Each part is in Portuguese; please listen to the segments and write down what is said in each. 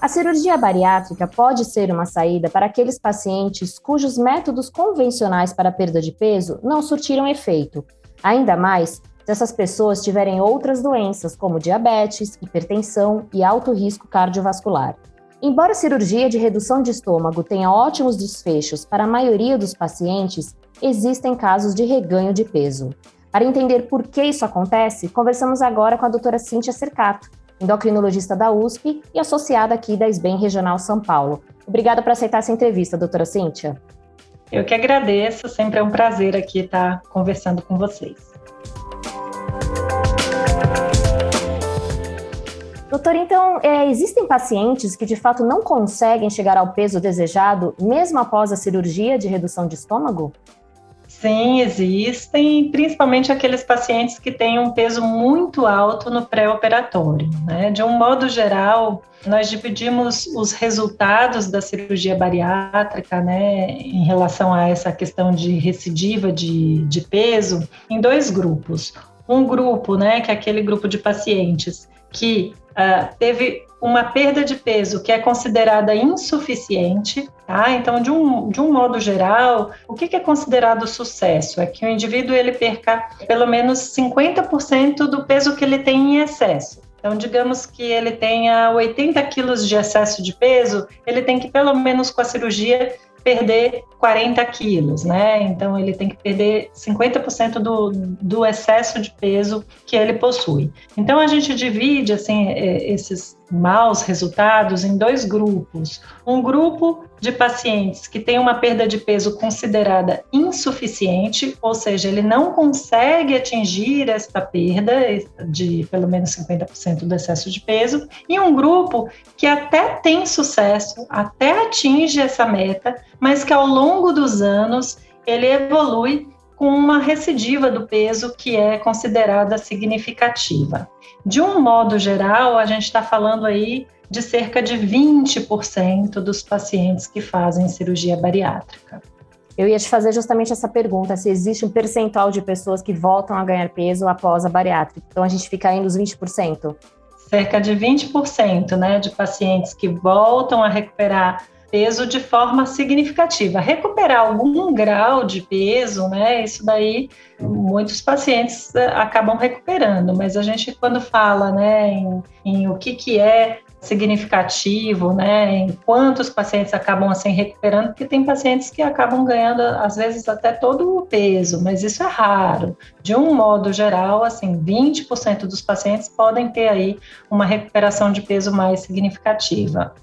A cirurgia bariátrica pode ser uma saída para aqueles pacientes cujos métodos convencionais para perda de peso não surtiram efeito, ainda mais se essas pessoas tiverem outras doenças, como diabetes, hipertensão e alto risco cardiovascular. Embora a cirurgia de redução de estômago tenha ótimos desfechos para a maioria dos pacientes, existem casos de reganho de peso. Para entender por que isso acontece, conversamos agora com a doutora Cíntia Cercato, endocrinologista da USP e associada aqui da SBEM Regional São Paulo. Obrigada por aceitar essa entrevista, doutora Cíntia. Eu que agradeço, sempre é um prazer aqui estar conversando com vocês. Doutor, então, é, existem pacientes que de fato não conseguem chegar ao peso desejado mesmo após a cirurgia de redução de estômago? Sim, existem, principalmente aqueles pacientes que têm um peso muito alto no pré-operatório. Né? De um modo geral, nós dividimos os resultados da cirurgia bariátrica, né, em relação a essa questão de recidiva de, de peso, em dois grupos. Um grupo, né, que é aquele grupo de pacientes que uh, teve uma perda de peso que é considerada insuficiente, tá? Então, de um, de um modo geral, o que, que é considerado sucesso? É que o indivíduo ele perca pelo menos 50% do peso que ele tem em excesso. Então, digamos que ele tenha 80 quilos de excesso de peso, ele tem que, pelo menos com a cirurgia, perder 40 quilos, né? Então ele tem que perder 50% do, do excesso de peso que ele possui. Então a gente divide assim é, esses maus resultados em dois grupos. Um grupo de pacientes que tem uma perda de peso considerada insuficiente, ou seja, ele não consegue atingir esta perda de pelo menos 50% do excesso de peso, e um grupo que até tem sucesso, até atinge essa meta, mas que ao longo dos anos ele evolui com uma recidiva do peso que é considerada significativa. De um modo geral, a gente está falando aí de cerca de 20% dos pacientes que fazem cirurgia bariátrica. Eu ia te fazer justamente essa pergunta: se existe um percentual de pessoas que voltam a ganhar peso após a bariátrica. Então a gente fica aí nos 20%? Cerca de 20% né, de pacientes que voltam a recuperar peso de forma significativa. Recuperar algum grau de peso, né? Isso daí muitos pacientes eh, acabam recuperando, mas a gente quando fala, né, em, em o que que é significativo, né, em quantos pacientes acabam assim recuperando, porque tem pacientes que acabam ganhando às vezes até todo o peso, mas isso é raro. De um modo geral, assim, 20% dos pacientes podem ter aí uma recuperação de peso mais significativa.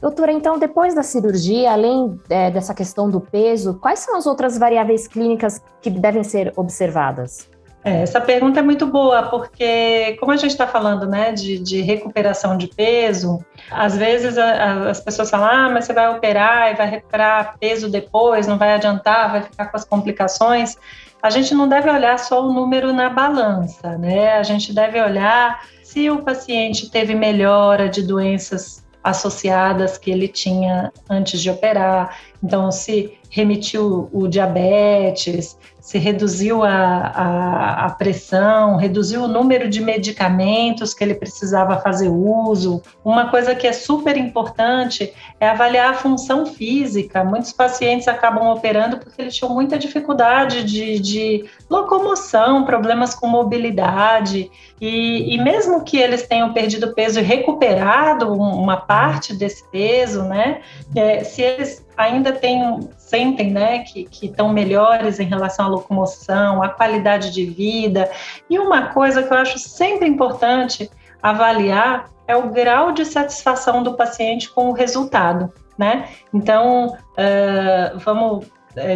Doutora, então, depois da cirurgia, além é, dessa questão do peso, quais são as outras variáveis clínicas que devem ser observadas? É, essa pergunta é muito boa, porque como a gente está falando né, de, de, recuperação de peso, às vezes a, a, as pessoas falam, ah, mas você vai operar e vai recuperar peso depois, não vai adiantar, vai ficar com as complicações. A gente não deve olhar só o número na balança, né? A gente deve olhar se o paciente teve melhora de doenças associadas que ele tinha antes de operar. Então, se remitiu o diabetes, se reduziu a, a, a, pressão, reduziu o número de medicamentos que ele precisava fazer uso. Uma coisa que é super importante é avaliar a função física. Muitos pacientes acabam operando porque eles tinham muita dificuldade de, de locomoção, problemas com mobilidade, e, e mesmo que eles tenham perdido peso e recuperado uma parte desse peso, né, é, se eles ainda têm, sentem né, que estão melhores em relação à locomoção, à qualidade de vida. E uma coisa que eu acho sempre importante avaliar é o grau de satisfação do paciente com o resultado. Né? Então, uh, vamos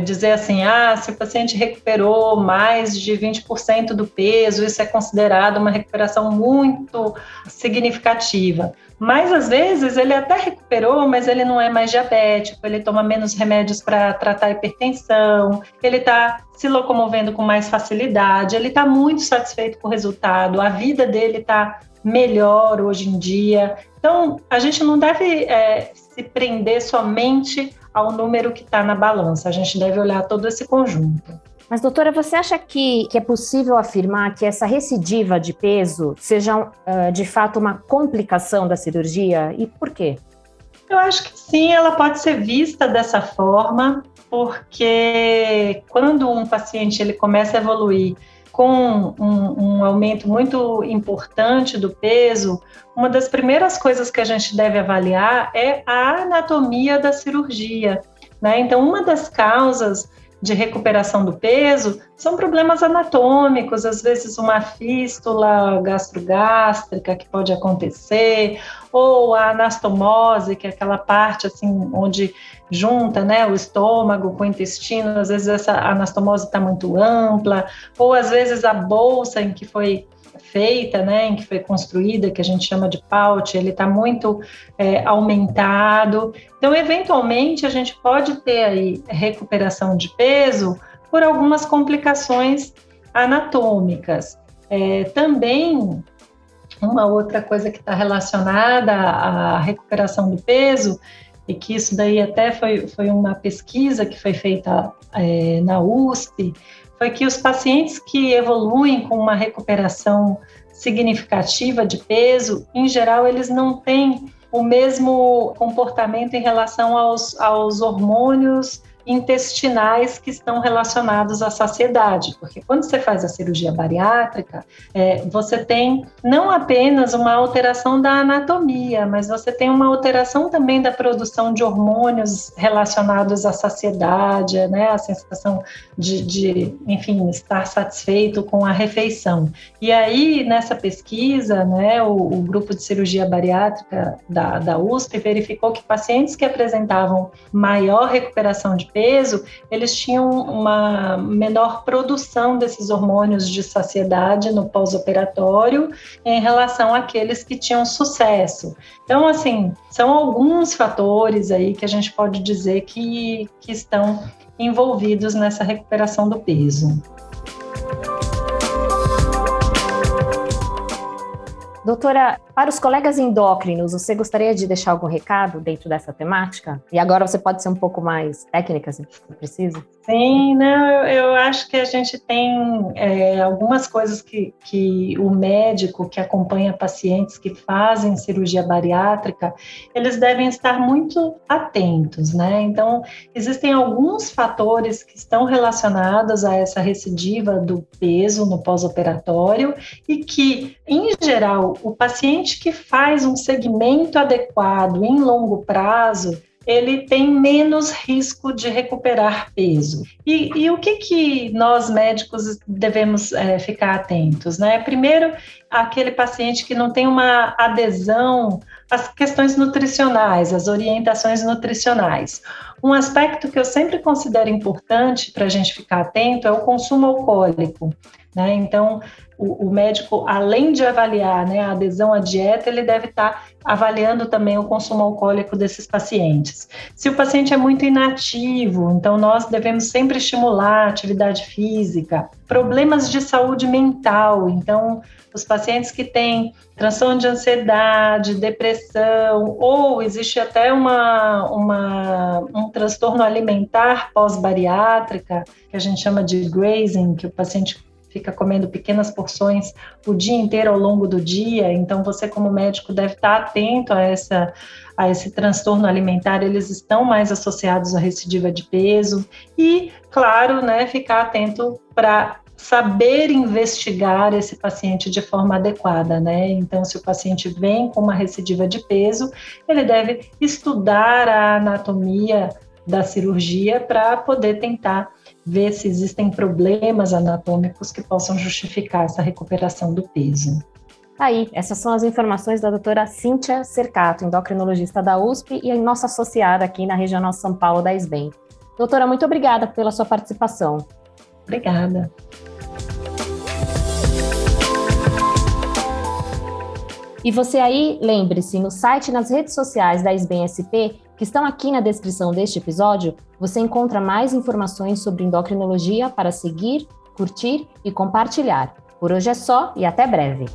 dizer assim, ah, se o paciente recuperou mais de 20% do peso, isso é considerado uma recuperação muito significativa. Mas às vezes ele até recuperou, mas ele não é mais diabético, ele toma menos remédios para tratar a hipertensão, ele está se locomovendo com mais facilidade, ele está muito satisfeito com o resultado, a vida dele está melhor hoje em dia. Então, a gente não deve é, se prender somente ao número que está na balança. A gente deve olhar todo esse conjunto. Mas, doutora, você acha que, que é possível afirmar que essa recidiva de peso seja, uh, de fato, uma complicação da cirurgia? E por quê? Eu acho que sim, ela pode ser vista dessa forma, porque quando um paciente ele começa a evoluir com um, um, aumento muito importante do peso, uma das primeiras coisas que a gente deve avaliar é a anatomia da cirurgia. Né? Então, uma das causas de recuperação do peso são problemas anatômicos, às vezes uma fístula gastrogástrica que pode acontecer, ou a anastomose, que é aquela parte assim onde junta, né, o estômago com o intestino, às vezes essa anastomose está muito ampla, ou às vezes a bolsa em que foi feita, né, em que foi construída, que a gente chama de pouch, ele está muito é, aumentado. Então, eventualmente, a gente pode ter aí recuperação de peso por algumas complicações anatômicas. É, também, uma outra coisa que está relacionada à recuperação do peso, e que isso daí até foi, foi uma pesquisa que foi feita é, na USP, foi que os pacientes que evoluem com uma recuperação significativa de peso, em geral, eles não têm o mesmo comportamento em relação aos, aos hormônios intestinais que estão relacionados à saciedade, porque quando você faz a cirurgia bariátrica, é, você tem não apenas uma alteração da anatomia, mas você tem uma alteração também da produção de hormônios relacionados à saciedade, né, a sensação de, de, enfim, estar satisfeito com a refeição. E aí, nessa pesquisa, né, o, o grupo de cirurgia bariátrica da, da USP verificou que pacientes que apresentavam maior recuperação de peso, eles tinham uma menor produção desses hormônios de saciedade no pós-operatório em relação àqueles que tinham sucesso. Então, assim, são alguns fatores aí que a gente pode dizer que, que estão envolvidos nessa recuperação do peso. Doutora, para os colegas endócrinos, você gostaria de deixar algum recado dentro dessa temática? E agora você pode ser um pouco mais técnica, se precisa. Sim, não, eu acho que a gente tem é, algumas coisas que, que o médico que acompanha pacientes que fazem cirurgia bariátrica, eles devem estar muito atentos, né? Então, existem alguns fatores que estão relacionados a essa recidiva do peso no pós-operatório e que, em geral, o paciente que faz um segmento adequado em longo prazo, ele tem menos risco de recuperar peso. E, e o que, que nós médicos devemos é, ficar atentos? Né? Primeiro, aquele paciente que não tem uma adesão às questões nutricionais, às orientações nutricionais. Um aspecto que eu sempre considero importante para a gente ficar atento é o consumo alcoólico. Né? Então, o, o, médico, além de avaliar né, a adesão à dieta, ele deve estar tá avaliando também o consumo alcoólico desses pacientes. Se o paciente é muito inativo, então nós devemos sempre estimular a atividade física. Problemas de saúde mental, então os pacientes que têm transtorno de ansiedade, depressão, ou existe até uma, uma, um transtorno alimentar pós-bariátrica, que a gente chama de grazing, que o paciente fica comendo pequenas porções o dia inteiro ao longo do dia. Então, você, como médico, deve estar atento a, essa, a esse transtorno alimentar. Eles estão mais associados à recidiva de peso. E, claro, né, ficar atento para saber investigar esse paciente de forma adequada, né? Então, se o paciente vem com uma recidiva de peso, ele deve estudar a anatomia da cirurgia para poder tentar ver se existem problemas anatômicos que possam justificar essa recuperação do peso. Aí, essas são as informações da doutora Cíntia Cercato, endocrinologista da USP e nossa associada aqui na Regional São Paulo da SBEM. Doutora, muito obrigada pela sua participação. Obrigada. E você aí, lembre-se, no site e nas redes sociais da SBEM SP que estão aqui na descrição deste episódio, você encontra mais informações sobre endocrinologia para seguir, curtir e compartilhar. Por hoje é só e até breve!